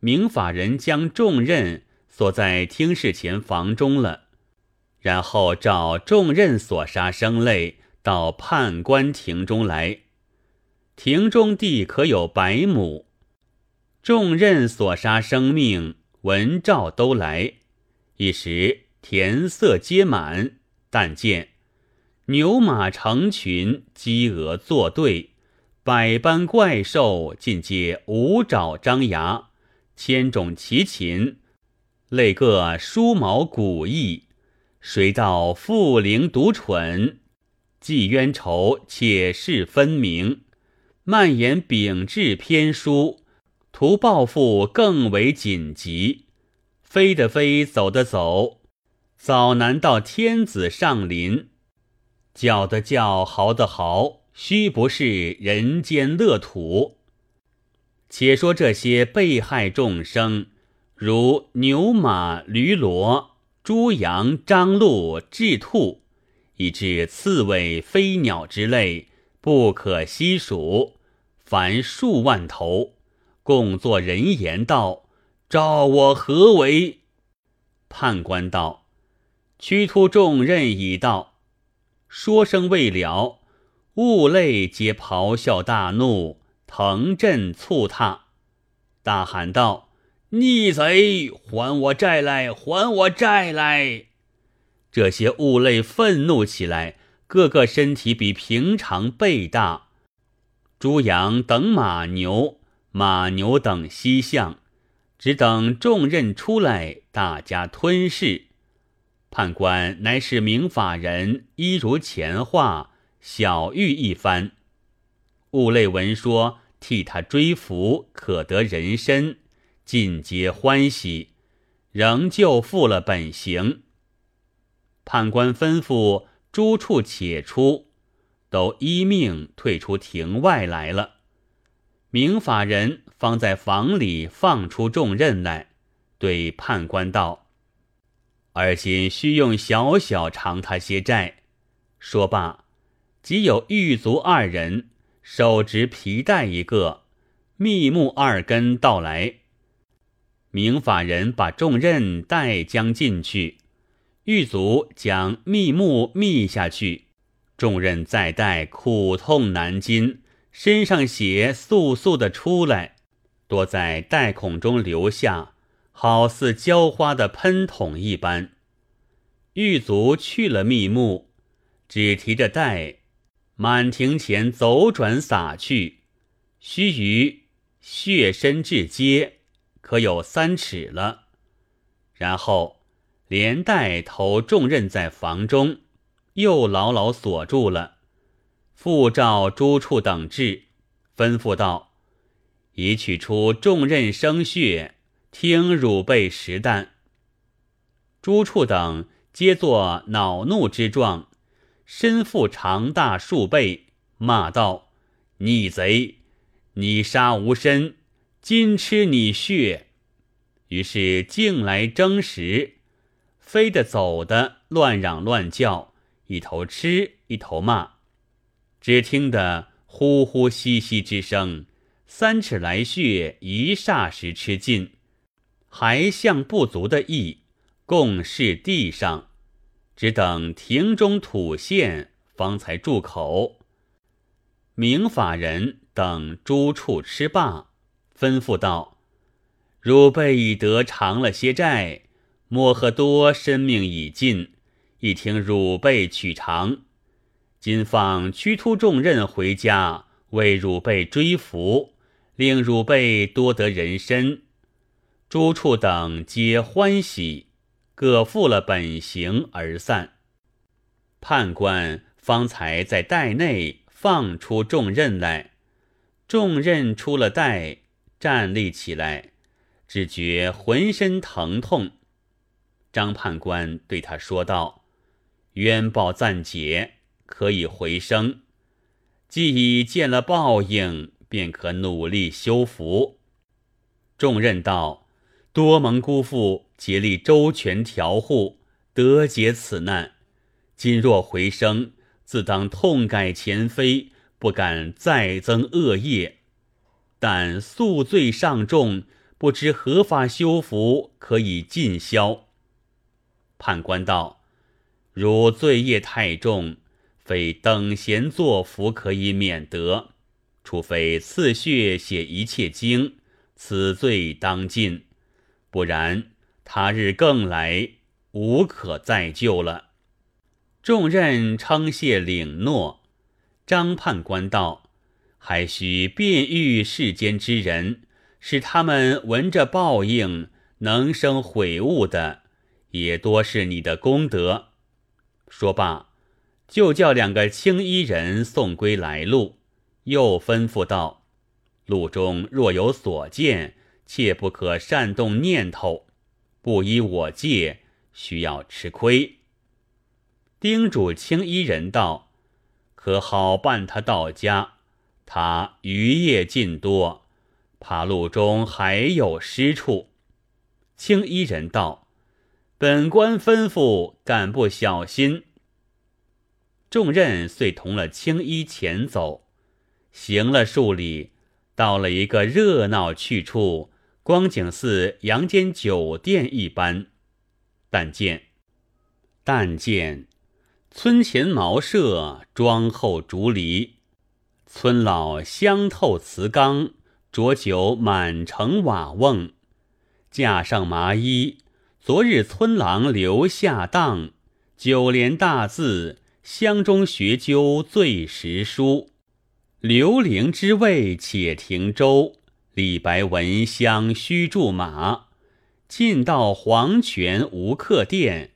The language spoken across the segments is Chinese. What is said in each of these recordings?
明法人将重任锁在厅室前房中了，然后召重任所杀生类到判官庭中来。庭中地可有百亩，重任所杀生命文诏都来，一时田色皆满。但见牛马成群，鸡鹅作对，百般怪兽尽皆五爪张牙。千种奇禽，类各梳毛古异，谁道复灵独蠢？既冤仇，且是分明。蔓延秉志偏疏，图报复更为紧急。飞的飞，走的走，早难到天子上临。叫的叫，嚎的嚎，须不是人间乐土。且说这些被害众生，如牛马驴骡、猪羊、张鹿、雉兔，以至刺猬、飞鸟之类，不可悉数，凡数万头，共作人言道：“召我何为？”判官道：“屈突重任已到。”说声未了，物类皆咆哮大怒。腾震促踏，大喊道：“逆贼，还我债来！还我债来！”这些物类愤怒起来，个个身体比平常倍大。猪羊等马牛，马牛等西向，只等重任出来，大家吞噬。判官乃是明法人，一如前话，小谕一番。物类闻说，替他追福，可得人身，尽皆欢喜，仍旧复了本行。判官吩咐诸处且出，都依命退出庭外来了。明法人方在房里放出重任来，对判官道：“而今须用小小偿他些债。”说罢，即有狱卒二人。手执皮带一个，密木二根到来。明法人把重任带将进去，狱卒将密木密下去。重任再带苦痛难禁，身上血簌簌的出来，多在带孔中流下，好似浇花的喷筒一般。狱卒去了密木，只提着带。满庭前走转洒去，须臾血深至阶，可有三尺了。然后连带头重任在房中，又牢牢锁住了。复召诸处等至，吩咐道：“已取出重任生血，听汝辈实弹。”诸处等皆作恼怒之状。身负长大数倍，骂道：“逆贼！你杀无身，今吃你血。”于是径来争食，飞的走的乱嚷乱叫，一头吃一头骂。只听得呼呼吸吸之声，三尺来血一霎时吃尽，还向不足的意，共视地上。只等庭中吐现，方才住口。明法人等诸处吃罢，吩咐道：“汝辈已得偿了些债，莫赫多生命已尽，一听汝辈取偿。今放屈突重任回家，为汝辈追福，令汝辈多得人身。诸处等皆欢喜。”各负了本行而散，判官方才在袋内放出重任来。重任出了袋，站立起来，只觉浑身疼痛。张判官对他说道：“冤报暂解，可以回生。既已见了报应，便可努力修福。”重任道。多蒙姑父竭力周全调护，得解此难。今若回生，自当痛改前非，不敢再增恶业。但宿罪尚重，不知何法修福可以尽消。”判官道：“如罪业太重，非等闲作福可以免得，除非刺血写一切经，此罪当尽；不然，他日更来，无可再救了。”众人称谢领诺。张判官道：“还需辨喻世间之人，使他们闻着报应，能生悔悟的。”也多是你的功德。说罢，就叫两个青衣人送归来路，又吩咐道：“路中若有所见，切不可擅动念头，不依我戒，需要吃亏。”叮嘱青衣人道：“可好伴他到家？他余业尽多，怕路中还有失处。”青衣人道。本官吩咐，敢不小心？众人遂同了青衣前走，行了数里，到了一个热闹去处，光景似阳间酒店一般。但见，但见村前茅舍，庄后竹篱，村老香透瓷缸，浊酒满城瓦瓮，架上麻衣。昨日村郎留下当，九联大字，乡中学究最识书。刘伶之位且停舟，李白闻香须驻马。进到黄泉无客店，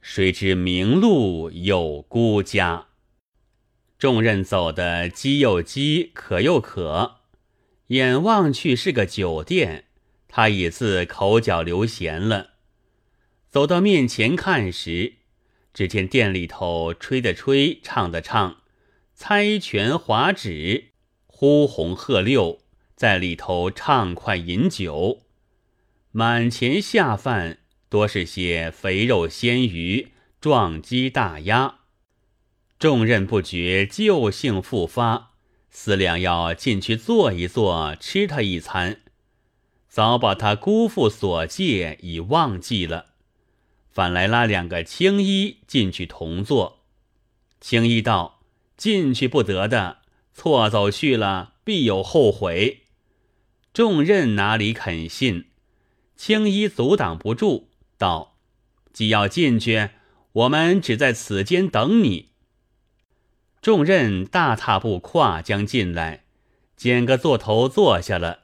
谁知名路有孤家。众人走得饥又饥，渴又渴，眼望去是个酒店，他已自口角流涎了。走到面前看时，只见店里头吹的吹，唱的唱，猜拳划指，呼红喝六，在里头畅快饮酒。满前下饭多是些肥肉鲜鱼、壮鸡大鸭。重任不觉旧性复发，思量要进去坐一坐，吃他一餐，早把他姑父所借已忘记了。反来拉两个青衣进去同坐。青衣道：“进去不得的，错走去了，必有后悔。”众人哪里肯信？青衣阻挡不住，道：“既要进去，我们只在此间等你。”众人大踏步跨将进来，捡个座头坐下了。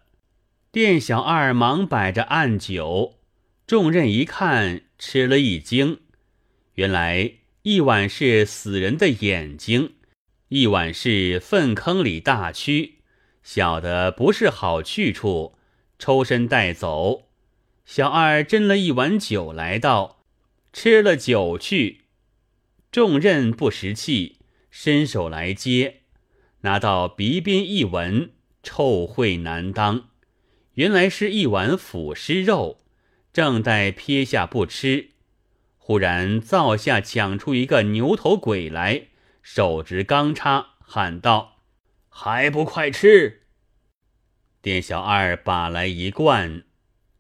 店小二忙摆着案酒，众人一看。吃了一惊，原来一碗是死人的眼睛，一碗是粪坑里大蛆，小的不是好去处，抽身带走。小二斟了一碗酒来道：“吃了酒去。”众人不识气，伸手来接，拿到鼻边一闻，臭秽难当，原来是一碗腐尸肉。正待撇下不吃，忽然灶下抢出一个牛头鬼来，手执钢叉，喊道：“还不快吃！”店小二把来一罐，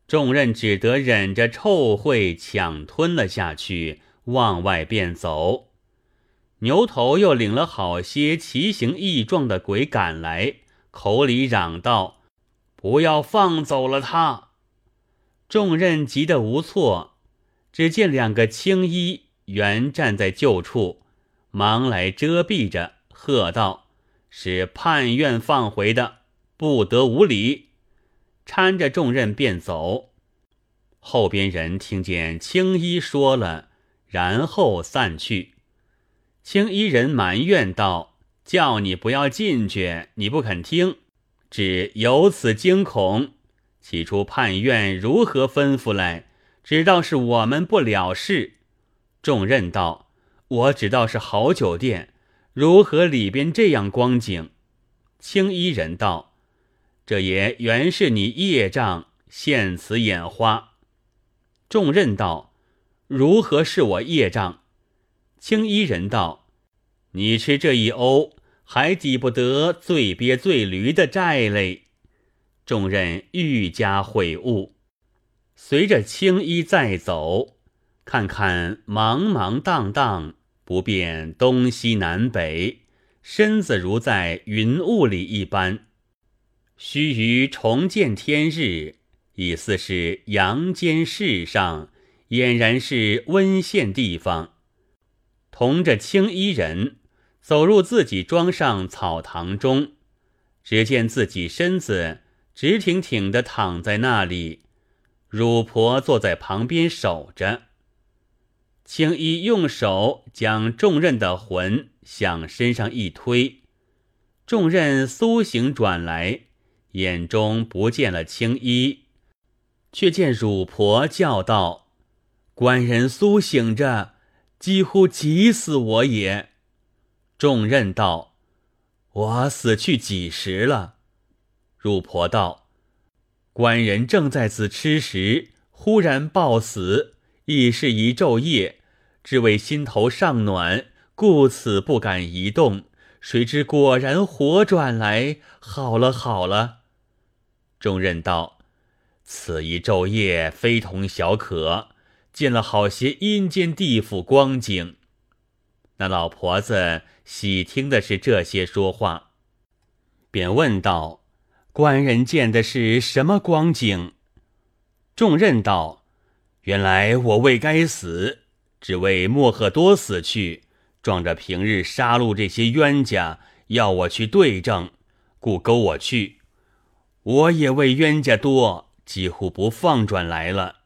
众人只得忍着臭秽抢吞了下去，往外便走。牛头又领了好些奇形异状的鬼赶来，口里嚷道：“不要放走了他！”众人急得无措，只见两个青衣原站在旧处，忙来遮蔽着，喝道：“是判院放回的，不得无礼。”搀着众人便走。后边人听见青衣说了，然后散去。青衣人埋怨道：“叫你不要进去，你不肯听，只有此惊恐。”起初判院如何吩咐来？只道是我们不了事。众人道：“我只道是好酒店，如何里边这样光景？”青衣人道：“这也原是你业障现此眼花。”重任道：“如何是我业障？”青衣人道：“你吃这一瓯，还抵不得醉鳖醉驴的债嘞。”众人愈加悔悟，随着青衣再走，看看茫茫荡荡，不辨东西南北，身子如在云雾里一般。须臾重见天日，已似是阳间世上，俨然是温县地方。同着青衣人走入自己庄上草堂中，只见自己身子直挺挺的躺在那里，乳婆坐在旁边守着。青衣用手将重任的魂向身上一推，重任苏醒转来。眼中不见了青衣，却见乳婆叫道：“官人苏醒着，几乎急死我也。”重任道：“我死去几时了？”乳婆道：“官人正在此吃食，忽然暴死，已是一昼夜，只为心头尚暖，故此不敢移动。谁知果然活转来，好了好了。”众人道：“此一昼夜非同小可，见了好些阴间地府光景。”那老婆子喜听的是这些说话，便问道：“官人见的是什么光景？”众人道：“原来我未该死，只为莫赫多死去，撞着平日杀戮这些冤家，要我去对证，故勾我去。”我也为冤家多，几乎不放转来了。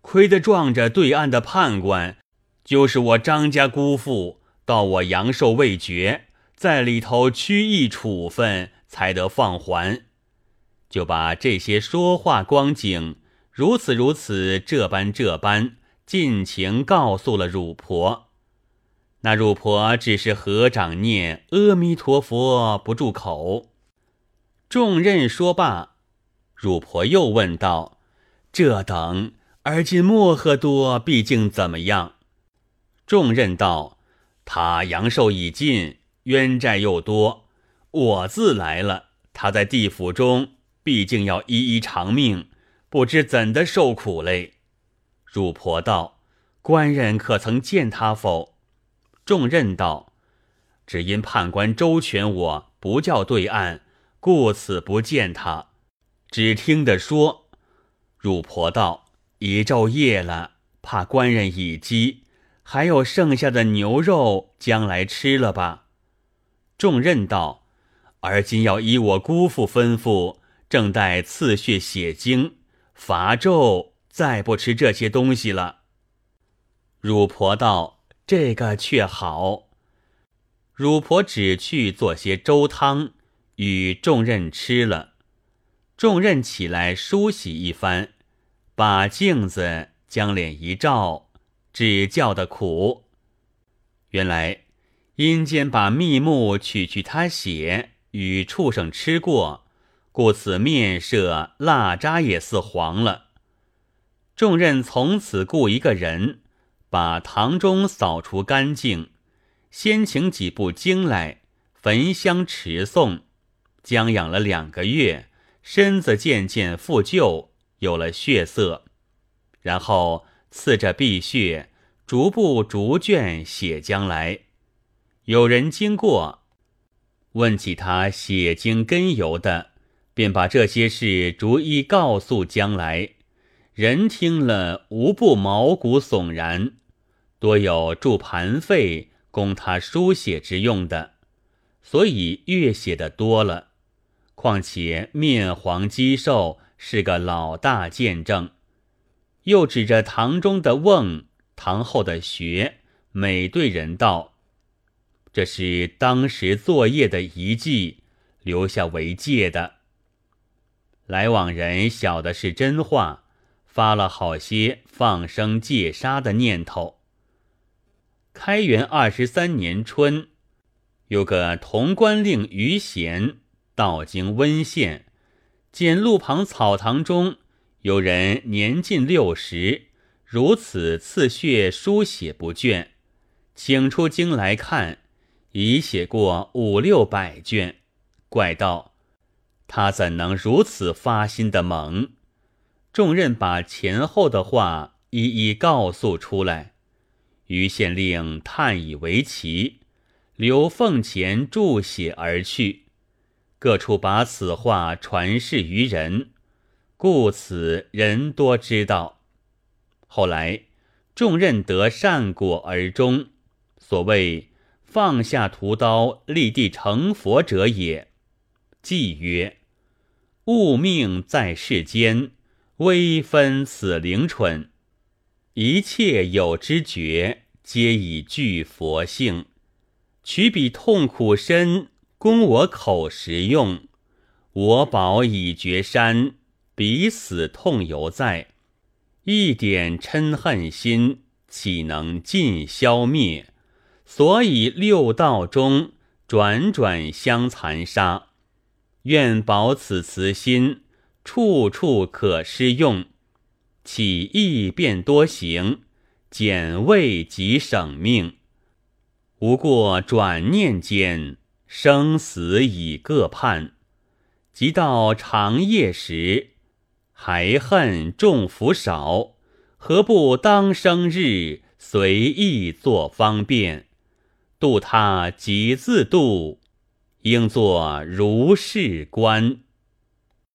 亏得撞着对岸的判官，就是我张家姑父，到我阳寿未绝，在里头屈役处分，才得放还。就把这些说话光景，如此如此，这般这般，尽情告诉了乳婆。那乳婆只是合掌念阿弥陀佛，不住口。众人说罢，乳婆又问道：“这等而今莫赫多毕竟怎么样？”众人道：“他阳寿已尽，冤债又多，我自来了。他在地府中，毕竟要一一偿命，不知怎的受苦嘞。”乳婆道：“官人可曾见他否？”众任道：“只因判官周全，我不叫对岸。”故此不见他，只听得说。乳婆道：“一昼夜了，怕官人已饥，还有剩下的牛肉，将来吃了吧。”众任道：“而今要依我姑父吩咐，正待刺血写经，伐纣，再不吃这些东西了。”乳婆道：“这个却好。”乳婆只去做些粥汤。与众人吃了，众人起来梳洗一番，把镜子将脸一照，只叫的苦。原来阴间把蜜木取去他血，与畜生吃过，故此面色蜡渣也似黄了。众人从此雇一个人，把堂中扫除干净，先请几部经来焚香持诵。将养了两个月，身子渐渐复旧，有了血色，然后刺着碧血，逐步逐卷写将来。有人经过，问起他写经根由的，便把这些事逐一告诉将来。人听了无不毛骨悚然，多有铸盘费供他书写之用的，所以越写的多了。况且面黄肌瘦，是个老大见证。又指着堂中的瓮，堂后的穴，每对人道：“这是当时作业的遗迹，留下为戒的。”来往人晓得是真话，发了好些放生戒杀的念头。开元二十三年春，有个潼关令于贤。到京温县，见路旁草堂中有人年近六十，如此刺血书写不倦，请出京来看，已写过五六百卷。怪道：“他怎能如此发心的猛？众人把前后的话一一告诉出来，于县令叹以为奇，留奉钱注写而去。各处把此话传示于人，故此人多知道。后来众任得善果而终。所谓放下屠刀，立地成佛者也。即曰：物命在世间。微分此灵蠢，一切有知觉，皆以具佛性。取彼痛苦身，供我口食用。我饱已绝山，彼死痛犹在。一点嗔恨心，岂能尽消灭？所以六道中转转相残杀。愿保此慈心。处处可施用，起易便多行，减位即省命。无过转念间，生死已各判。即到长夜时，还恨众福少，何不当生日随意作方便？度他即自度，应作如是观。